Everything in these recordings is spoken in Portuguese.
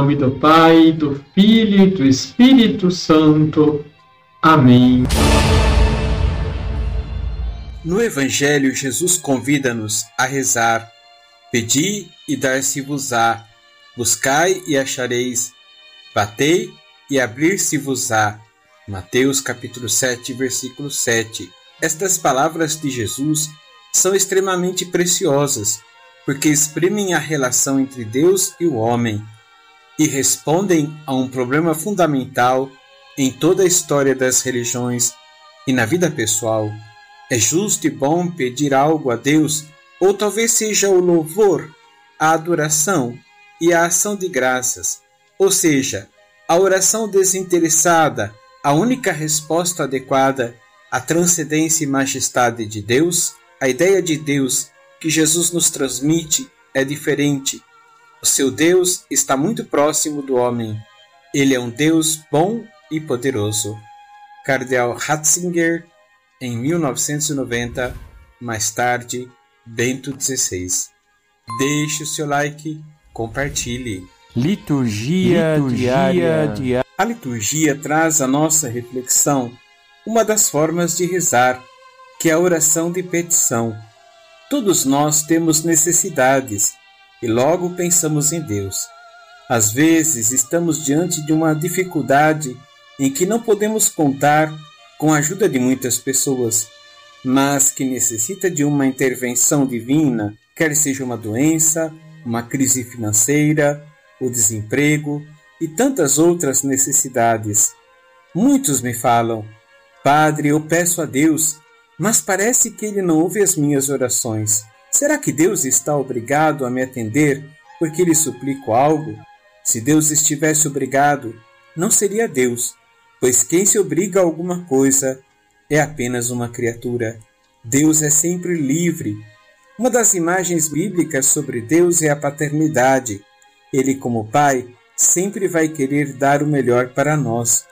nome do Pai, do Filho e do Espírito Santo. Amém. No Evangelho, Jesus convida-nos a rezar: Pedi e dar-se-vos-á, buscai e achareis, batei e abrir-se-vos-á. Mateus capítulo 7, versículo 7. Estas palavras de Jesus são extremamente preciosas, porque exprimem a relação entre Deus e o homem e respondem a um problema fundamental em toda a história das religiões e na vida pessoal. É justo e bom pedir algo a Deus, ou talvez seja o louvor, a adoração e a ação de graças, ou seja, a oração desinteressada, a única resposta adequada à transcendência e majestade de Deus, a ideia de Deus que Jesus nos transmite é diferente. O seu Deus está muito próximo do homem. Ele é um Deus bom e poderoso. Cardeal Ratzinger, em 1990, mais tarde, Bento XVI. Deixe o seu like, compartilhe. Liturgia, liturgia diária. diária. A liturgia traz à nossa reflexão uma das formas de rezar, que é a oração de petição. Todos nós temos necessidades e logo pensamos em Deus. Às vezes estamos diante de uma dificuldade em que não podemos contar com a ajuda de muitas pessoas, mas que necessita de uma intervenção divina, quer seja uma doença, uma crise financeira, o desemprego e tantas outras necessidades. Muitos me falam: Padre, eu peço a Deus, mas parece que ele não ouve as minhas orações. Será que Deus está obrigado a me atender porque lhe suplico algo? Se Deus estivesse obrigado, não seria Deus, pois quem se obriga a alguma coisa é apenas uma criatura. Deus é sempre livre. Uma das imagens bíblicas sobre Deus é a paternidade. Ele, como Pai, sempre vai querer dar o melhor para nós.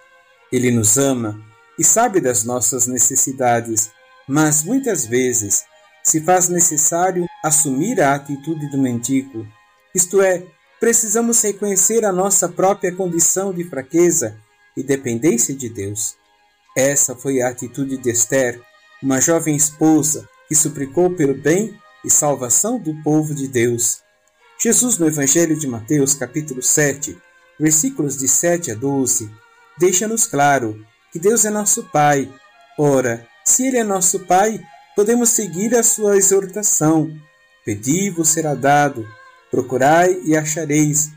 Ele nos ama e sabe das nossas necessidades, mas muitas vezes se faz necessário assumir a atitude do mendigo, isto é, precisamos reconhecer a nossa própria condição de fraqueza e dependência de Deus. Essa foi a atitude de Esther, uma jovem esposa que suplicou pelo bem e salvação do povo de Deus. Jesus, no Evangelho de Mateus, capítulo 7, versículos de 7 a 12, deixa-nos claro que Deus é nosso Pai. Ora, se Ele é nosso Pai, podemos seguir a sua exortação. Pedi-vos será dado, procurai e achareis,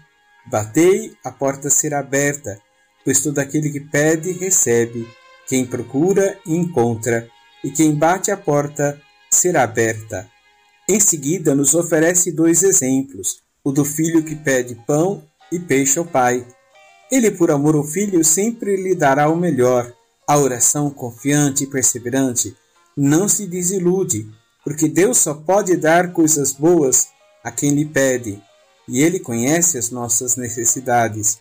batei, a porta será aberta, pois todo aquele que pede, recebe, quem procura, encontra, e quem bate a porta, será aberta. Em seguida, nos oferece dois exemplos: o do filho que pede pão e peixe ao pai. Ele, por amor ao filho, sempre lhe dará o melhor. A oração confiante e perseverante não se desilude, porque Deus só pode dar coisas boas a quem lhe pede, e Ele conhece as nossas necessidades.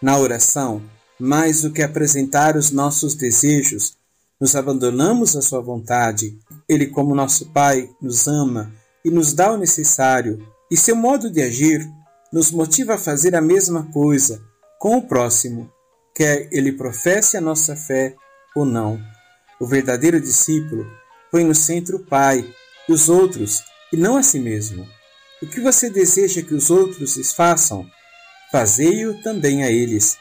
Na oração, mais do que apresentar os nossos desejos, nos abandonamos à Sua vontade. Ele, como nosso Pai, nos ama e nos dá o necessário, e seu modo de agir nos motiva a fazer a mesma coisa com o próximo, quer ele professe a nossa fé ou não. O verdadeiro discípulo põe no centro o Pai e os outros, e não a si mesmo. O que você deseja que os outros lhes façam, fazei-o também a eles,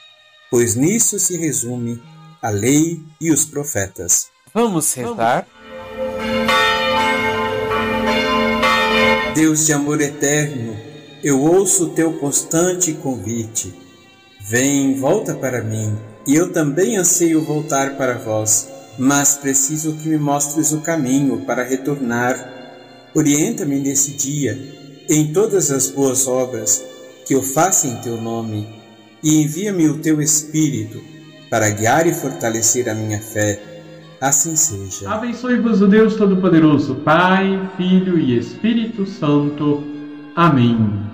pois nisso se resume a lei e os profetas. Vamos rezar? Deus de amor eterno, eu ouço o teu constante convite. Vem, volta para mim, e eu também anseio voltar para vós, mas preciso que me mostres o caminho para retornar. Orienta-me nesse dia, em todas as boas obras que eu faça em teu nome, e envia-me o teu Espírito para guiar e fortalecer a minha fé Assim seja. Abençoe-vos o Deus Todo-Poderoso, Pai, Filho e Espírito Santo. Amém.